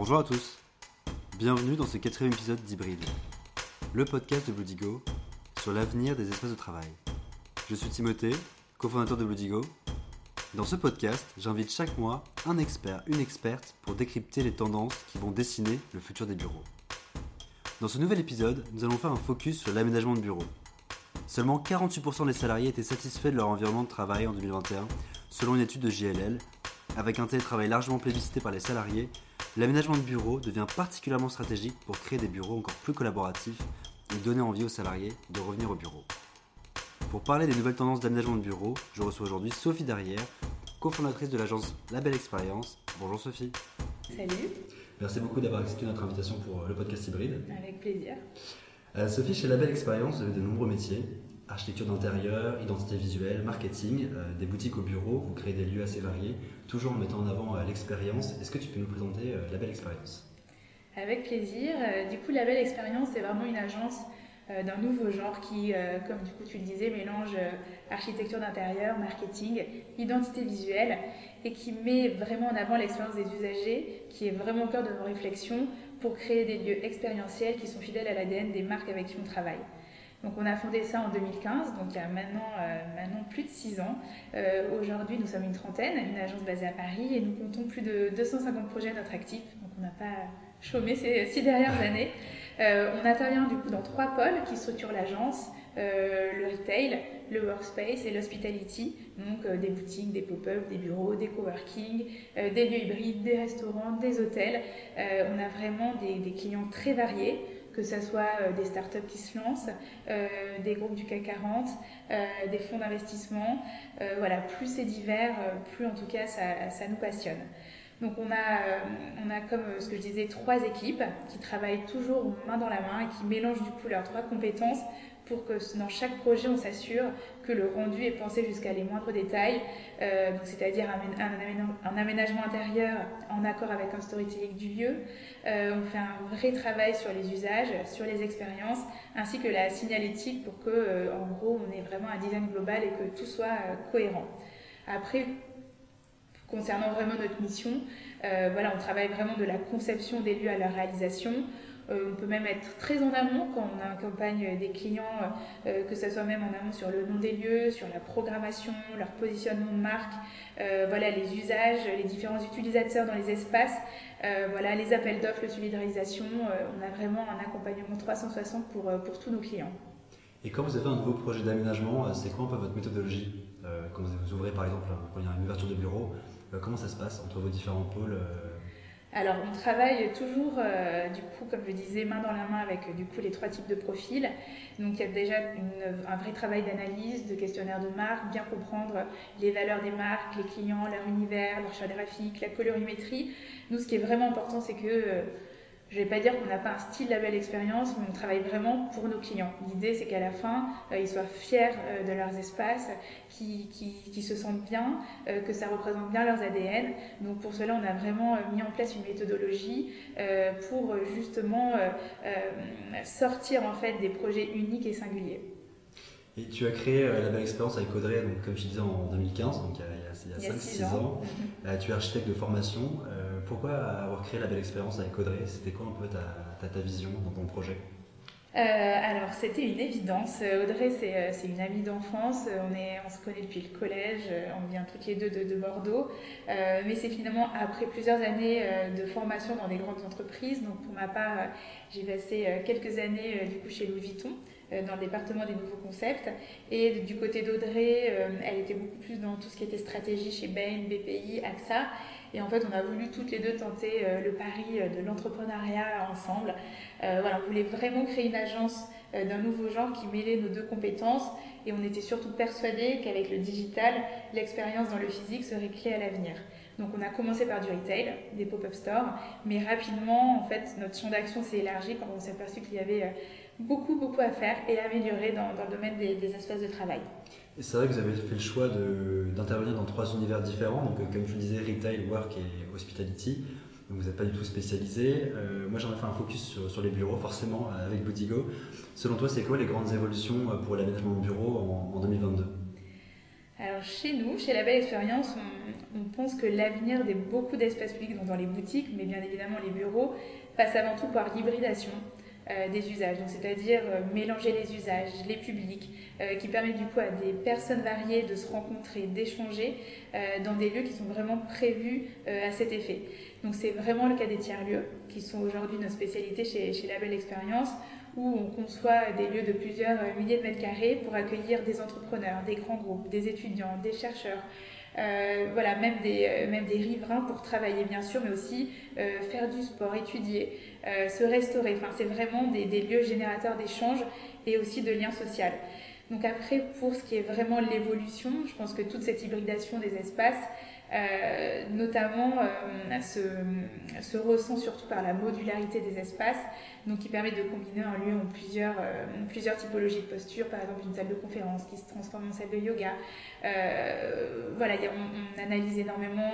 Bonjour à tous, bienvenue dans ce quatrième épisode d'Hybride, le podcast de Bloodigo sur l'avenir des espaces de travail. Je suis Timothée, cofondateur de Bloodigo. Dans ce podcast, j'invite chaque mois un expert, une experte pour décrypter les tendances qui vont dessiner le futur des bureaux. Dans ce nouvel épisode, nous allons faire un focus sur l'aménagement de bureaux. Seulement 48% des salariés étaient satisfaits de leur environnement de travail en 2021, selon une étude de JLL. Avec un télétravail largement plébiscité par les salariés, l'aménagement de bureaux devient particulièrement stratégique pour créer des bureaux encore plus collaboratifs et donner envie aux salariés de revenir au bureau. Pour parler des nouvelles tendances d'aménagement de bureaux, je reçois aujourd'hui Sophie Darrière, cofondatrice de l'agence La Belle Expérience. Bonjour Sophie. Salut. Merci beaucoup d'avoir accepté notre invitation pour le podcast hybride. Avec plaisir. Euh, Sophie, chez La Belle Expérience, vous avez de nombreux métiers architecture d'intérieur, identité visuelle, marketing, euh, des boutiques au bureau, vous créez des lieux assez variés, toujours en mettant en avant euh, l'expérience. Est-ce que tu peux nous présenter La Belle Expérience? Avec plaisir. du coup, La Belle Expérience, c'est vraiment une agence euh, d'un nouveau genre qui, euh, comme du coup tu le disais, mélange euh, architecture d'intérieur, marketing, identité visuelle et qui met vraiment en avant l'expérience des usagers, qui est vraiment au cœur de nos réflexions pour créer des lieux expérientiels qui sont fidèles à l'ADN des marques avec qui on travaille. Donc on a fondé ça en 2015, donc il y a maintenant, maintenant plus de 6 ans. Aujourd'hui, nous sommes une trentaine, une agence basée à Paris, et nous comptons plus de 250 projets à notre actif. Donc on n'a pas chômé ces six dernières années. Euh, on intervient du coup dans trois pôles qui structurent l'agence. Euh, le retail, le workspace et l'hospitality, donc euh, des boutiques, des pop-up, des bureaux, des coworking, des lieux hybrides, des restaurants, des hôtels. on a vraiment des, clients très variés, que ce soit des startups qui se lancent, des groupes du CAC 40, des fonds d'investissement. voilà, plus c'est divers, plus en tout cas ça nous passionne. Donc on a, euh, on a comme euh, ce que je disais trois équipes qui travaillent toujours main dans la main et qui mélangent du coup leurs trois compétences pour que dans chaque projet on s'assure que le rendu est pensé jusqu'à les moindres détails, euh, c'est-à-dire un, aménagement intérieur en accord avec un storytelling du lieu. on fait un vrai travail sur les usages, sur les expériences, ainsi que la signalétique pour que en gros on ait vraiment un design global et que tout soit cohérent. Après, concernant vraiment notre mission. Euh, voilà, on travaille vraiment de la conception des lieux à leur réalisation. Euh, on peut même être très en amont quand on accompagne des clients, euh, que ce soit même en amont sur le nom des lieux, sur la programmation, leur positionnement de marque, voilà, les usages, les différents utilisateurs dans les espaces, voilà, les appels d'offres, le suivi de réalisation. on a vraiment un accompagnement 360 pour, pour tous nos clients. Et quand vous avez un nouveau projet d'aménagement, c'est quoi un peu votre méthodologie Quand vous ouvrez par exemple, une ouverture de bureau, euh, comment ça se passe entre vos différents pôles euh alors, on travaille toujours, euh, du coup, comme je disais, main dans la main avec du coup les trois types de profils. Donc, il y a déjà un vrai travail d'analyse, de questionnaire de marque, bien comprendre les valeurs des marques, les clients, leur univers, leur choix graphique, la colorimétrie. Nous, ce qui est vraiment important, c'est que je ne vais pas dire qu'on n'a pas un style label expérience, mais on travaille vraiment pour nos clients. L'idée, c'est qu'à la fin, euh, ils soient fiers euh, de leurs espaces, qu'ils se sentent bien, euh, que ça représente bien leurs ADN. Donc pour cela, on a vraiment mis en place une méthodologie pour justement sortir en fait des projets uniques et singuliers. Et tu as créé la belle expérience avec Audrey, donc, comme je disais, en 2015, donc il y a, 5-6 ans. tu es architecte de formation pourquoi avoir créé la belle expérience avec Audrey? C'était quoi un peu ta, vision dans ton projet? Euh, alors c'était une évidence. Audrey c'est euh, une amie d'enfance. On, on se connaît depuis le collège. On vient toutes les deux de, Bordeaux. Euh, mais c'est finalement après plusieurs années de formation dans des grandes entreprises. Donc pour ma part, j'ai passé quelques années du coup chez Louis Vuitton dans le département des nouveaux concepts. Et du côté d'Audrey, elle était beaucoup plus dans tout ce qui était stratégie chez Bain, BPI, AXA. Et en fait, on a voulu toutes les deux tenter euh, le pari euh, de l'entrepreneuriat ensemble. Euh, voilà, on voulait vraiment créer une agence d'un nouveau genre qui mêlait nos deux compétences. Et on était surtout persuadés qu'avec le digital, l'expérience dans le physique serait clé à l'avenir. Donc on a commencé par du retail, des pop-up stores, mais rapidement, en fait, notre champ d'action s'est élargi quand on s'est aperçu qu'il y avait beaucoup, beaucoup à faire et à améliorer dans, le domaine des, des espaces de travail. C'est vrai que vous avez fait le choix d'intervenir dans trois univers différents, donc euh, comme je vous disais, retail, work et hospitality. Donc vous n'êtes pas du tout spécialisé. Euh, moi j'en ai fait un focus sur, les bureaux, forcément, avec Boutigo. Selon toi, c'est quoi les grandes évolutions euh, pour l'aménagement de bureaux en, 2022 alors chez nous, chez La Belle Expérience, on, pense que l'avenir de beaucoup d'espaces publics, donc dans les boutiques, mais bien évidemment les bureaux, passe avant tout par l'hybridation euh, des usages, c'est-à-dire euh, mélanger les usages, les publics, euh, qui permet du coup à des personnes variées de se rencontrer, d'échanger dans des lieux qui sont vraiment prévus à cet effet. Donc c'est vraiment le cas des tiers-lieux, qui sont aujourd'hui notre spécialité chez, chez La Belle Expérience où on conçoit des lieux de plusieurs milliers de mètres carrés pour accueillir des entrepreneurs, des grands groupes, des étudiants, des chercheurs, euh, voilà, même des, euh, même des riverains pour travailler bien sûr, mais aussi euh, faire du sport, étudier, se restaurer. Enfin, c'est vraiment des, des lieux générateurs d'échanges et aussi de liens sociaux. Donc après, pour ce qui est vraiment l'évolution, je pense que toute cette hybridation des espaces, euh, notamment euh, se, se, ressent surtout par la modularité des espaces, donc qui permet de combiner un lieu en plusieurs, euh, typologies de posture, par exemple une salle de conférence qui se transforme en salle de yoga. voilà, on, analyse énormément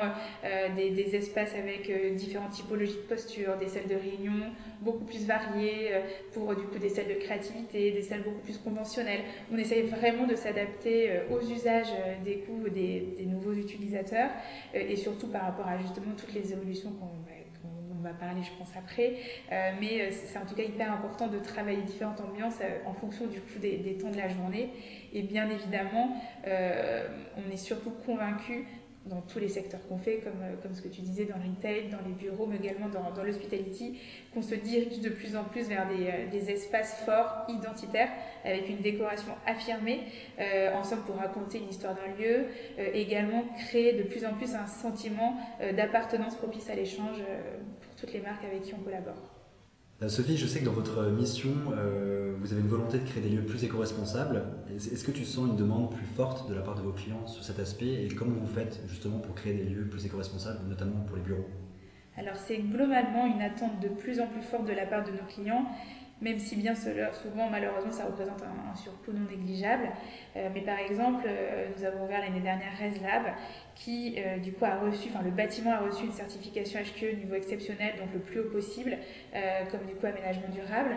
des, des, espaces avec différentes typologies de posture, des salles de réunion beaucoup plus variées pour du coup des salles de créativité, des salles beaucoup plus conventionnelles. On essaye vraiment de s'adapter aux usages des des, nouveaux utilisateurs euh, et surtout par rapport à justement toutes les évolutions qu'on va parler, je pense, après. Euh, mais euh, c'est en tout cas hyper important de travailler différentes ambiances en fonction du coup des, des, temps de la journée. Et bien évidemment, on est surtout convaincu dans tous les secteurs qu'on fait, comme, euh, comme ce que tu disais dans le retail, dans les bureaux, mais également dans, dans l'hospitality, qu'on se dirige de plus en plus vers des, euh, des espaces forts, identitaires, avec une décoration affirmée, euh, en somme pour raconter une histoire d'un lieu, également créer de plus en plus un sentiment d'appartenance propice à l'échange pour toutes les marques avec qui on collabore. Euh, Sophie, je sais que dans votre mission, euh, vous avez une volonté de créer des lieux plus éco-responsables. Est-ce que tu sens une demande plus forte de la part de vos clients sur cet aspect et comment vous faites justement pour créer des lieux plus éco-responsables, notamment pour les bureaux? Alors c'est globalement une attente de plus en plus forte de la part de nos clients même si bien souvent malheureusement ça représente un, surcoût non négligeable. Euh, mais par exemple, euh, nous avons ouvert l'année dernière ResLab qui euh, du coup a reçu, enfin le bâtiment a reçu une certification HQE au niveau exceptionnel, donc le plus haut possible, comme du coup aménagement durable.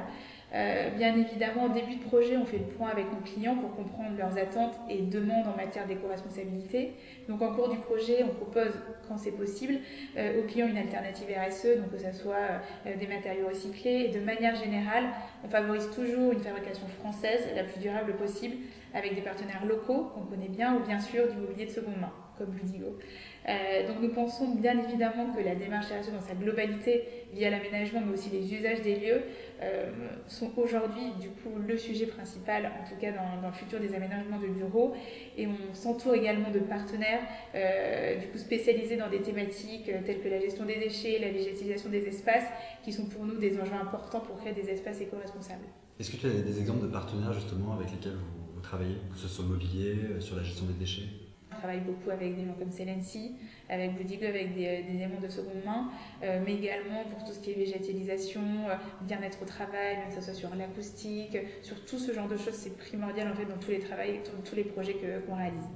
Euh, bien évidemment, au début de projet, on fait le point avec nos clients pour comprendre leurs attentes et demandes en matière d'éco-responsabilité. Donc, en cours du projet, on propose, quand c'est possible, euh, aux clients une alternative RSE, donc que ce soit euh, des matériaux recyclés. Et de manière générale, on favorise toujours une fabrication française la plus durable possible avec des partenaires locaux qu'on connaît bien ou bien sûr du mobilier de seconde main, comme Ludigo. Euh, donc nous pensons bien évidemment que la démarche RSE dans sa globalité, via l'aménagement mais aussi les usages des lieux, euh, sont aujourd'hui du coup le sujet principal, en tout cas dans, le futur des aménagements de bureaux. Et on s'entoure également de partenaires euh, du coup spécialisés dans des thématiques telles que la gestion des déchets, la végétalisation des espaces, qui sont pour nous des enjeux importants pour créer des espaces éco-responsables. Est-ce que tu as des exemples de partenaires justement avec lesquels vous, vous travaillez, que ce soit mobilier, sur la gestion des déchets? Travaille beaucoup avec des gens comme Celency, avec Blue avec des, des, éléments de seconde main, euh, mais également pour tout ce qui est végétalisation, euh, bien-être au travail, que ce soit sur l'acoustique, sur tout ce genre de choses, c'est primordial en fait dans tous les travaux, dans tous les projets qu'on réalise.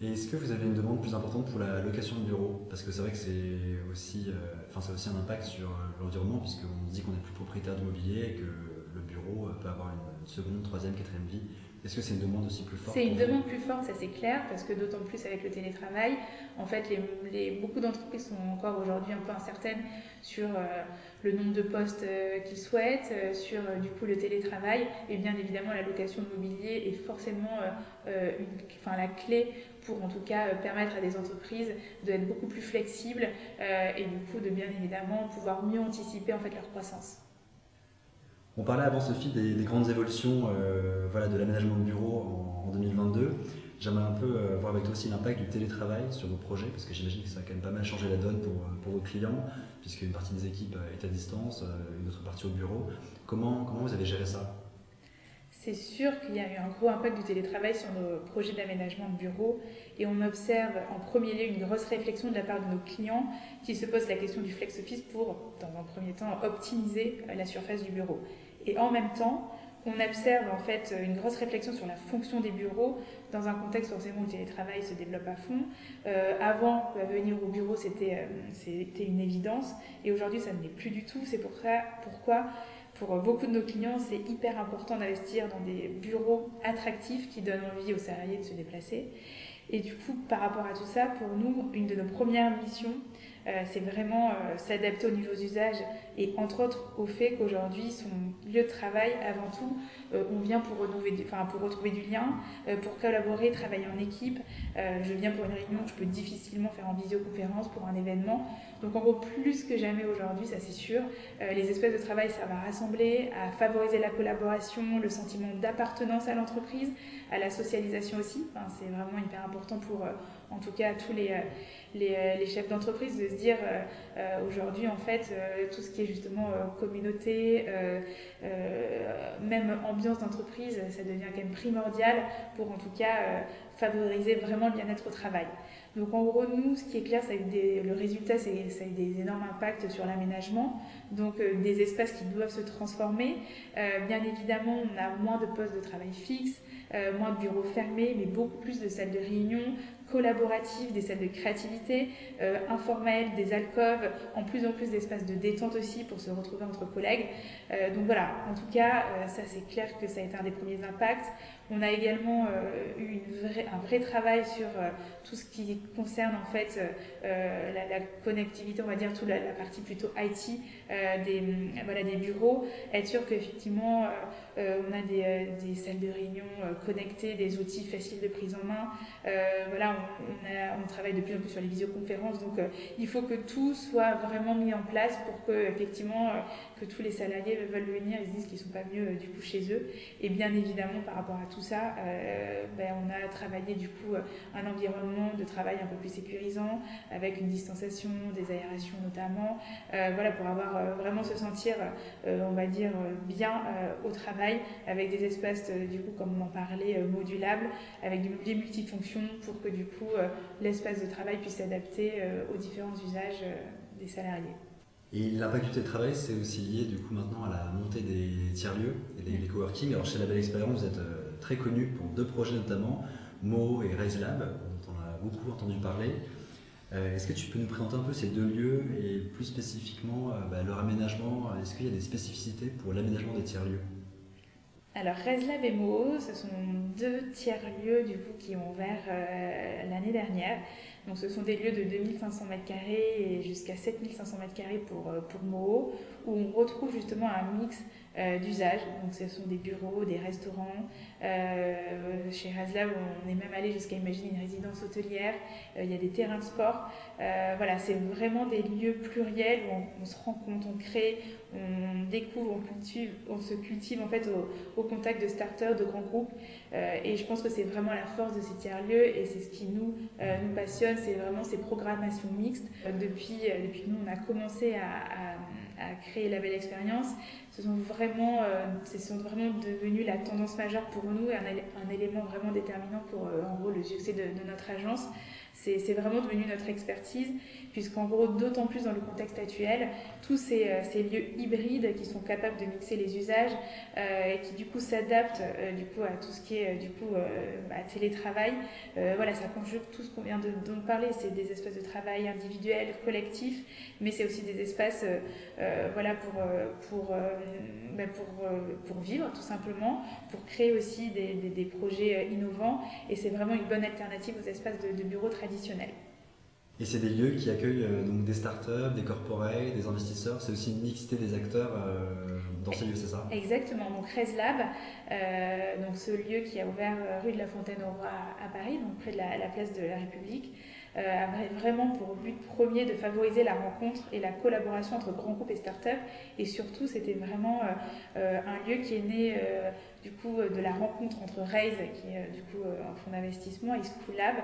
Et est-ce que vous avez une demande plus importante pour la location de bureaux Parce que c'est vrai que c'est aussi, euh, enfin, ça aussi un impact sur l'environnement, puisqu'on dit qu'on est plus propriétaire de mobilier et que le bureau peut avoir une seconde, troisième, quatrième vie. Est-ce que c'est une demande aussi plus forte C'est une demande plus forte, ça c'est clair, parce que d'autant plus avec le télétravail, en fait, les, beaucoup d'entreprises sont encore aujourd'hui un peu incertaines sur euh, le nombre de postes euh, qu'ils souhaitent, euh, sur du coup le télétravail, et bien évidemment la location de mobilier est forcément une, enfin, la clé pour en tout cas permettre à des entreprises d'être beaucoup plus flexibles et du coup de bien évidemment pouvoir mieux anticiper en fait leur croissance. On parlait avant Sophie des, grandes évolutions euh, de l'aménagement de bureaux en, 2022. J'aimerais un peu euh, voir avec toi aussi l'impact du télétravail sur vos projets, parce que j'imagine que ça a quand même pas mal changé la donne pour, euh, vos clients, puisque une partie des équipes est à distance, une autre partie au bureau. Comment, comment vous avez géré ça? C'est sûr qu'il y a eu un gros impact du télétravail sur nos projets d'aménagement de bureaux et on observe en premier lieu une grosse réflexion de la part de nos clients qui se posent la question du flex office pour, dans un premier temps, optimiser la surface du bureau. Et en même temps, on observe en fait une grosse réflexion sur la fonction des bureaux dans un contexte forcément où le télétravail se développe à fond. Euh, avant, venir au bureau, c'était euh, une évidence. Et aujourd'hui, ça ne l'est plus du tout. C'est pour ça, pourquoi, pour beaucoup de nos clients, c'est hyper important d'investir dans des bureaux attractifs qui donnent envie aux salariés de se déplacer. Et du coup, par rapport à tout ça, pour nous, une de nos premières missions, euh, c'est vraiment euh, s'adapter aux nouveaux usages et entre autres au fait qu'aujourd'hui, son lieu de travail, avant tout, euh, on vient pour, renouveler, pour retrouver du lien, pour collaborer, travailler en équipe. je viens pour une réunion que je peux difficilement faire en visioconférence pour un événement. Donc en gros, plus que jamais aujourd'hui, ça c'est sûr, les espaces de travail servent à rassembler, à favoriser la collaboration, le sentiment d'appartenance à l'entreprise, à la socialisation aussi. Enfin, c'est vraiment hyper important pour, en tout cas, tous les euh, les, chefs d'entreprise de se dire euh, euh, aujourd'hui en fait tout ce qui est justement communauté, même ambiance d'entreprise, ça devient quand même primordial pour en tout cas favoriser vraiment le bien-être au travail. Donc en gros, nous, ce qui est clair, c'est que le résultat, c'est ça a des énormes impacts sur l'aménagement, donc des espaces qui doivent se transformer. bien évidemment, on a moins de postes de travail fixes, moins de bureaux fermés, mais beaucoup plus de salles de réunion, collaboratives, des salles de créativité, euh, informelles, des alcôves, en plus en plus d'espaces de détente aussi pour se retrouver entre collègues. Euh, donc voilà, en tout cas, euh, ça c'est clair que ça a été un des premiers impacts. On a également eu une un vrai travail sur tout ce qui concerne en fait la, connectivité, on va dire, toute la, partie plutôt IT des, voilà, des bureaux, être sûr qu'effectivement on a des, des, salles de réunion connectées, des outils faciles de prise en main. voilà, on, travaille de plus en plus sur les visioconférences, donc euh, il faut que tout soit vraiment mis en place pour que effectivement euh, que tous les salariés veulent venir, ils se disent qu'ils sont pas mieux euh, du coup chez eux. Et bien évidemment par rapport à tout ça, ben, on a travaillé du coup un environnement de travail un peu plus sécurisant, avec une distanciation, des aérations notamment, voilà pour avoir vraiment se sentir, on va dire bien au travail, avec des espaces du coup comme on en parlait modulables, avec du mobilier multifonction pour que du coup, euh, l'espace de travail puisse s'adapter euh, aux différents usages euh, des salariés. Et l'impact du télétravail, c'est aussi lié du coup maintenant à la montée des tiers-lieux et des, coworking. Alors chez La Belle Expérience, vous êtes très connu pour deux projets notamment, Mo et Raise Lab, dont on a beaucoup entendu parler. Est-ce que tu peux nous présenter un peu ces deux lieux et plus spécifiquement bah, leur aménagement? Est-ce qu'il y a des spécificités pour l'aménagement des tiers-lieux? Alors, ResLab et Mo, ce sont deux tiers-lieux qui ont ouvert euh, l'année dernière. Donc, ce sont des lieux de 2500 m2 et jusqu'à 7500 m2 pour, euh, pour Mo, où on retrouve justement un mix euh, d'usage. Donc, ce sont des bureaux, des restaurants. Euh, chez ResLab, on est même allé jusqu'à imaginer une résidence hôtelière. il y a des terrains de sport. voilà, c'est vraiment des lieux pluriels où on, on, se rend compte, on crée, on découvre, on cultive, on se cultive en fait au, contact de starters, de grands groupes. Euh, et je pense que c'est vraiment la force de ces tiers-lieux et c'est ce qui nous, euh, nous passionne, c'est vraiment ces programmations mixtes. Euh, depuis, depuis que nous, on a commencé à, créer la belle expérience, ce sont vraiment, ce sont vraiment devenus la tendance majeure pour nous et un, élément vraiment déterminant pour en gros le succès de notre agence. C'est vraiment devenu notre expertise, puisqu'en gros, d'autant plus dans le contexte actuel, tous ces, euh, lieux hybrides qui sont capables de mixer les usages euh, et qui du coup s'adaptent euh, du coup à tout ce qui est du coup bah, télétravail. voilà, ça conjugue tout ce qu'on vient de, de parler. C'est des espaces de travail individuels, collectifs, mais c'est aussi des espaces voilà pour pour bah, pour, pour vivre tout simplement, pour créer aussi des, des, projets innovants. Et c'est vraiment une bonne alternative aux espaces de, de bureaux traditionnels et c'est des lieux qui accueillent euh, donc des startups, des corporates, des investisseurs. C'est aussi une mixité des acteurs euh, dans ces lieux, c'est ça? Exactement. Donc ResLab, euh, donc ce lieu qui a ouvert rue de la Fontaine au Roi à, Paris, donc près de la, place de la République, a vraiment pour but premier de favoriser la rencontre et la collaboration entre grands groupes et startups. Et surtout, c'était vraiment un lieu qui est né du coup de la rencontre entre Raise, qui est du coup un fonds d'investissement, et Schoolab,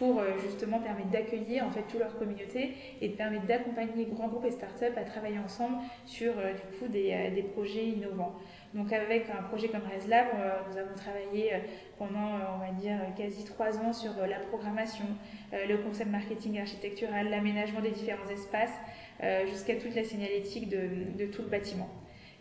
pour euh, justement permettre d'accueillir en fait toute leur communauté et permettre d'accompagner grands groupes et startups à travailler ensemble sur euh, du coup des, euh, des, projets innovants. Donc avec un projet comme ResLab, nous avons travaillé pendant on va dire quasi trois ans sur la programmation, le concept marketing architectural, l'aménagement des différents espaces, jusqu'à toute la signalétique de, de tout le bâtiment.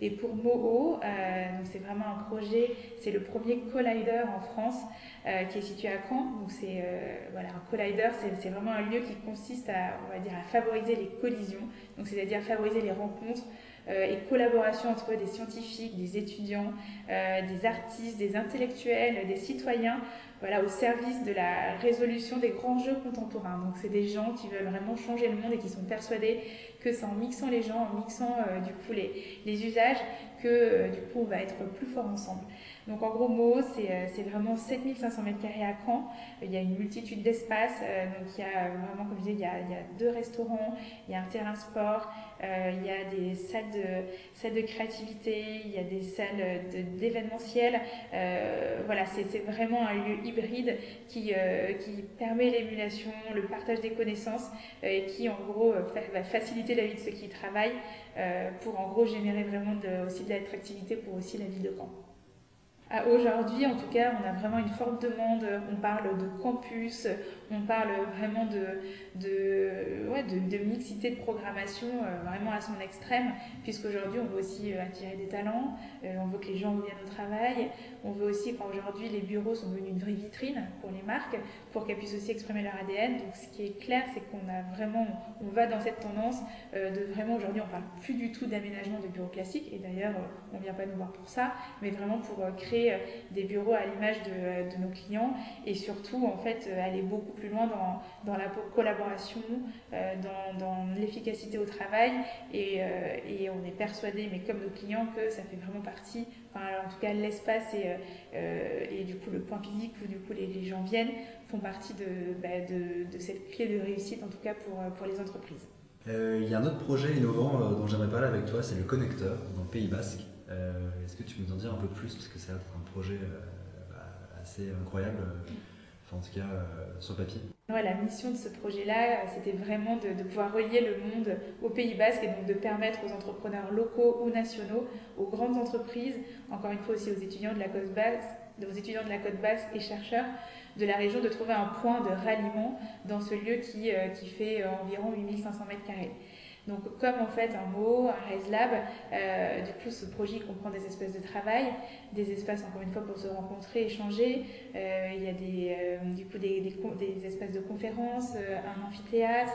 Et pour Moho, euh, c'est vraiment un projet, c'est le premier collider en France euh, qui est situé à Caen. Donc c'est euh, voilà, un collider, c'est vraiment un lieu qui consiste à, on va dire, à favoriser les collisions, donc c'est-à-dire favoriser les rencontres et collaboration entre des scientifiques, des étudiants, des artistes, des intellectuels, des citoyens, voilà, au service de la résolution des grands jeux contemporains. Donc c'est des gens qui veulent vraiment changer le monde et qui sont persuadés que c'est en mixant les gens, en mixant du coup les, les usages, que du coup on va être plus fort ensemble. Donc en gros mots, c'est euh, vraiment 7500 m2 à Caen. Il y a une multitude d'espaces. Euh, donc il y a vraiment, comme je disais, il y a, il y a deux restaurants, il y a un terrain sport, euh, il y a des salles de, salles de créativité, il y a des salles d'événementiel. voilà, c'est vraiment un lieu hybride qui, qui permet l'émulation, le partage des connaissances et qui en gros va faciliter la vie de ceux qui travaillent pour en gros générer vraiment aussi de l'attractivité pour aussi la ville de Caen. Aujourd'hui, en tout cas, on a vraiment une forte demande. On parle de campus, on parle vraiment de, de, mixité de programmation euh, vraiment à son extrême, puisqu'aujourd'hui, on veut aussi euh, attirer des talents, euh, on veut que les gens viennent au travail, on veut aussi, aujourd'hui, les bureaux sont devenus une vraie vitrine pour les marques, pour qu'elles puissent aussi exprimer leur ADN. Donc, ce qui est clair, c'est qu'on a vraiment, on va dans cette tendance de vraiment, aujourd'hui, on parle plus du tout d'aménagement de bureaux classiques, et d'ailleurs, on ne vient pas nous voir pour ça, mais vraiment pour créer euh, des bureaux à l'image de, de, nos clients et surtout en fait euh, aller beaucoup plus loin dans, dans la collaboration, euh, dans, l'efficacité au travail et, on est persuadé, mais comme nos clients, que ça fait vraiment partie, enfin, en tout cas l'espace et, et du coup le point physique où du coup les, gens viennent font partie de, bah, de, de, cette clé de réussite en tout cas pour, pour les entreprises. Il y a un autre projet innovant dont j'aimerais parler avec toi, c'est le connecteur dans le Pays Basque. Euh, est-ce que tu peux nous en dire un peu plus Parce que c'est un projet euh, assez incroyable, euh, en tout cas sur papier. la mission de ce projet-là, c'était vraiment de, pouvoir relier le monde au Pays Basque et donc de permettre aux entrepreneurs locaux ou nationaux, aux grandes entreprises, encore une fois aussi aux étudiants de la côte basque, aux étudiants de la côte basque et chercheurs de la région, de trouver un point de ralliement dans ce lieu qui, qui fait environ 8500 mètres carrés. Donc, comme en fait un mot, un Raise Lab, euh, du coup, ce projet comprend des espaces de travail, des espaces, encore une fois, pour se rencontrer, échanger. Euh, il y a des, euh, du coup des, espaces de conférences, un amphithéâtre.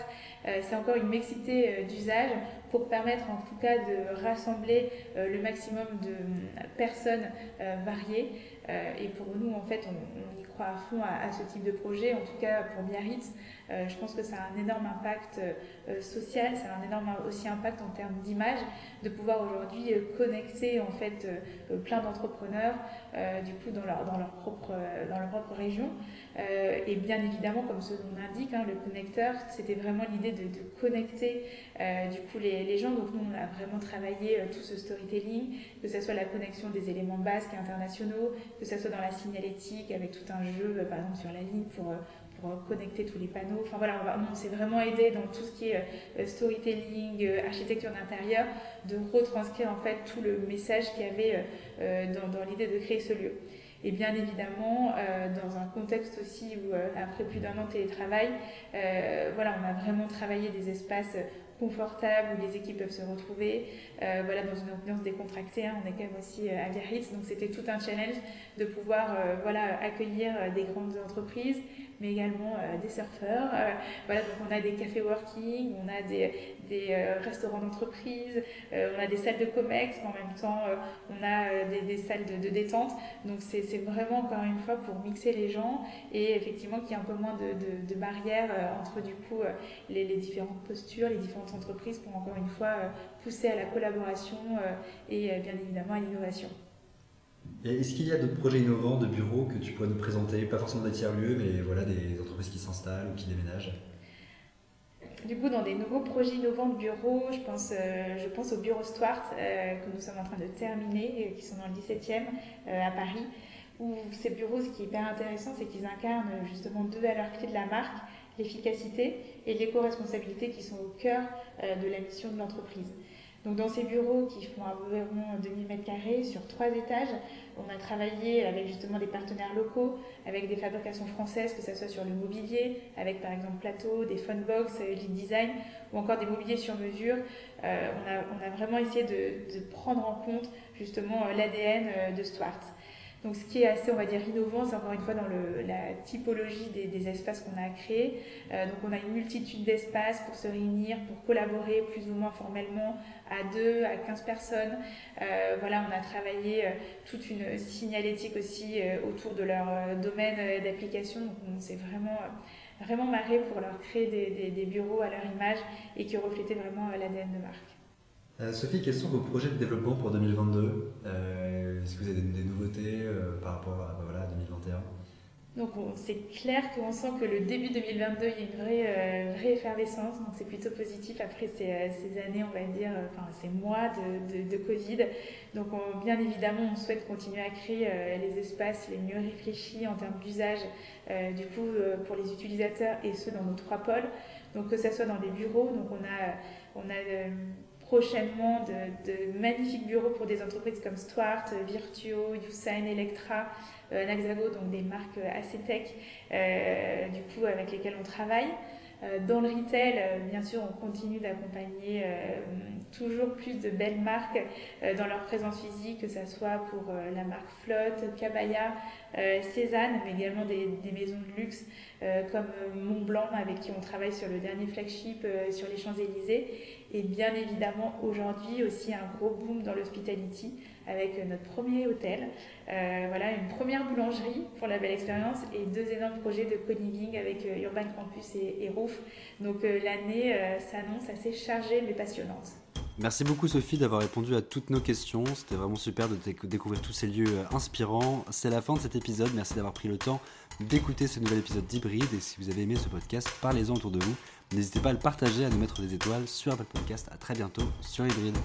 C'est encore une mixité d'usage pour permettre, en tout cas, de rassembler le maximum de personnes variées. et pour nous, en fait, on, y croit à fond à, ce type de projet, en tout cas pour Biarritz. Euh, je pense que ça a un énorme impact euh, social, ça a un énorme aussi impact en termes d'image, de pouvoir aujourd'hui euh, connecter en fait plein d'entrepreneurs du coup dans leur, dans leur, propre, dans leur propre région. et bien évidemment, comme ce nom l'indique, hein, le connecteur, c'était vraiment l'idée de, de, connecter du coup les, les, gens. Donc nous, on a vraiment travaillé tout ce storytelling, que ce soit la connexion des éléments basques et internationaux, que ce soit dans la signalétique avec tout un jeu, par exemple sur la ligne pour connecter tous les panneaux. Enfin voilà, on, s'est vraiment aidé dans tout ce qui est euh, storytelling, euh, architecture d'intérieur, de retranscrire en fait tout le message qu'il y avait euh, dans, l'idée de créer ce lieu. Et bien évidemment, dans un contexte aussi où, après plus d'un an de télétravail, voilà, on a vraiment travaillé des espaces confortables où les équipes peuvent se retrouver, voilà, dans une ambiance décontractée. Hein. on est quand même aussi à Biarritz, donc c'était tout un challenge de pouvoir voilà, accueillir des grandes entreprises, mais également euh, des surfeurs. Euh, voilà, donc on a des cafés working, on a des, euh, restaurants d'entreprise, on a des salles de comex, en même temps on a des, salles de, détente. Donc c'est vraiment encore une fois pour mixer les gens et effectivement qu'il y ait un peu moins de, barrières entre du coup les, différentes postures, les différentes entreprises pour encore une fois pousser à la collaboration et bien évidemment à l'innovation. Est-ce qu'il y a d'autres projets innovants de bureaux que tu pourrais nous présenter? Pas forcément des tiers-lieux, mais voilà, des entreprises qui s'installent ou qui déménagent du coup, dans des nouveaux projets innovants de bureaux, je pense, euh, je pense au bureau Stuart euh, que nous sommes en train de terminer, euh, qui sont dans le 17e à Paris, où ces bureaux, ce qui est hyper intéressant, c'est qu'ils incarnent justement deux valeurs clés de la marque, l'efficacité et l'éco-responsabilité qui sont au cœur de la mission de l'entreprise. Donc dans ces bureaux qui font environ 2000 m2 sur trois étages, on a travaillé avec justement des partenaires locaux, avec des fabrications françaises, que ce soit sur le mobilier, avec par exemple Plateau, des Funbox, euh, Lead Design, ou encore des mobiliers sur mesure. Euh, on, a, vraiment essayé de, de, prendre en compte justement euh, l'ADN de Stuart. Donc ce qui est assez, on va dire, innovant, c'est encore une fois dans la typologie des, espaces qu'on a créés. Euh, donc on a une multitude d'espaces pour se réunir, pour collaborer plus ou moins formellement à 2, à 15 personnes. Euh, voilà, on a travaillé euh, toute une signalétique aussi autour de leur domaine d'application. Donc on s'est vraiment vraiment marré pour leur créer des, des, des, bureaux à leur image et qui reflétaient vraiment l'ADN de marque. Euh, Sophie, quels sont vos projets de développement pour 2022 euh, Est-ce que vous avez des, nouveautés euh, par rapport à voilà, 2021 donc c'est clair qu'on sent que le début 2022, il y a une vraie, vraie effervescence, donc c'est plutôt positif après ces, ces, années, on va dire, enfin ces mois de, de, Covid. Donc on, bien évidemment, on souhaite continuer à créer les espaces les mieux réfléchis en termes d'usage, du coup pour les utilisateurs et ceux dans nos trois pôles. Donc que ce soit dans les bureaux, donc on a, on a prochainement de, magnifiques bureaux pour des entreprises comme Stuart, Virtuo, Usain, Electra, euh, Naxago, donc des marques assez tech, euh, du coup avec lesquelles on travaille. Euh, dans le retail, euh, bien sûr, on continue d'accompagner euh, toujours plus de belles marques dans leur présence physique, que ce soit pour la marque Flotte, Cabaya, Cézanne, mais également des, des, maisons de luxe comme Montblanc, avec qui on travaille sur le dernier flagship sur les Champs-Élysées. Et bien évidemment, aujourd'hui aussi un gros boom dans l'hospitality avec notre premier hôtel. Euh, voilà, une première boulangerie pour la belle expérience et deux énormes projets de co-living avec euh, Urban Campus et, et Roof. Donc euh, l'année s'annonce assez chargée mais passionnante. Merci beaucoup Sophie d'avoir répondu à toutes nos questions. C'était vraiment super de découvrir tous ces lieux inspirants. C'est la fin de cet épisode. Merci d'avoir pris le temps d'écouter ce nouvel épisode d'Hybride. Et si vous avez aimé ce podcast, parlez-en autour de vous. N'hésitez pas à le partager, à nous mettre des étoiles sur Apple Podcast. À très bientôt sur Hybride.